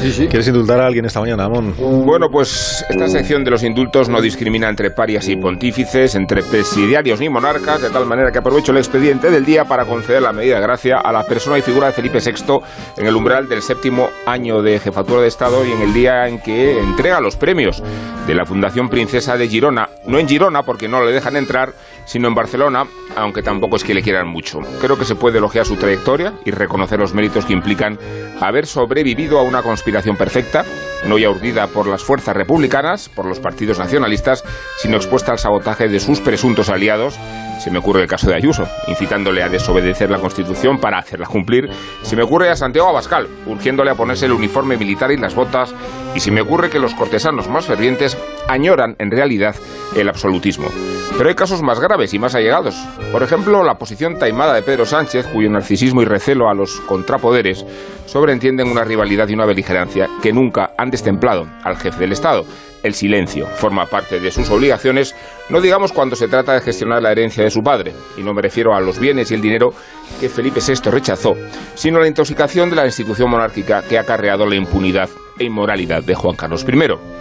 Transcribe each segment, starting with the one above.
¿Quieres indultar a alguien esta mañana, Amón? Bueno, pues esta sección de los indultos no discrimina entre parias y pontífices, entre presidiarios ni monarcas, de tal manera que aprovecho el expediente del día para conceder la medida de gracia a la persona y figura de Felipe VI en el umbral del séptimo año de jefatura de Estado y en el día en que entrega los premios de la Fundación Princesa de Girona. No en Girona, porque no le dejan entrar, sino en Barcelona, aunque tampoco es que le quieran mucho. Creo que se puede elogiar su trayectoria y reconocer los méritos que implican haber sobrevivido a una conspiración perfecta, no ya urdida por las fuerzas republicanas, por los partidos nacionalistas, sino expuesta al sabotaje de sus presuntos aliados se me ocurre el caso de Ayuso, incitándole a desobedecer la Constitución para hacerla cumplir. Se me ocurre a Santiago Abascal, urgiéndole a ponerse el uniforme militar y las botas. Y se me ocurre que los cortesanos más fervientes añoran en realidad el absolutismo. Pero hay casos más graves y más allegados. Por ejemplo, la posición taimada de Pedro Sánchez, cuyo narcisismo y recelo a los contrapoderes sobreentienden una rivalidad y una beligerancia que nunca han destemplado al jefe del Estado el silencio forma parte de sus obligaciones, no digamos cuando se trata de gestionar la herencia de su padre, y no me refiero a los bienes y el dinero que Felipe VI rechazó, sino a la intoxicación de la institución monárquica que ha acarreado la impunidad e inmoralidad de Juan Carlos I.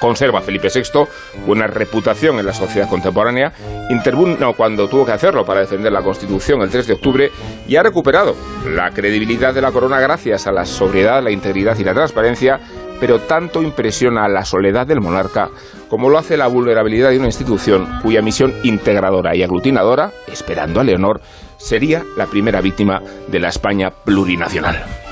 Conserva Felipe VI buena reputación en la sociedad contemporánea, intervino cuando tuvo que hacerlo para defender la Constitución el 3 de octubre y ha recuperado la credibilidad de la corona gracias a la sobriedad, la integridad y la transparencia pero tanto impresiona la soledad del monarca como lo hace la vulnerabilidad de una institución cuya misión integradora y aglutinadora, esperando a Leonor, sería la primera víctima de la España plurinacional.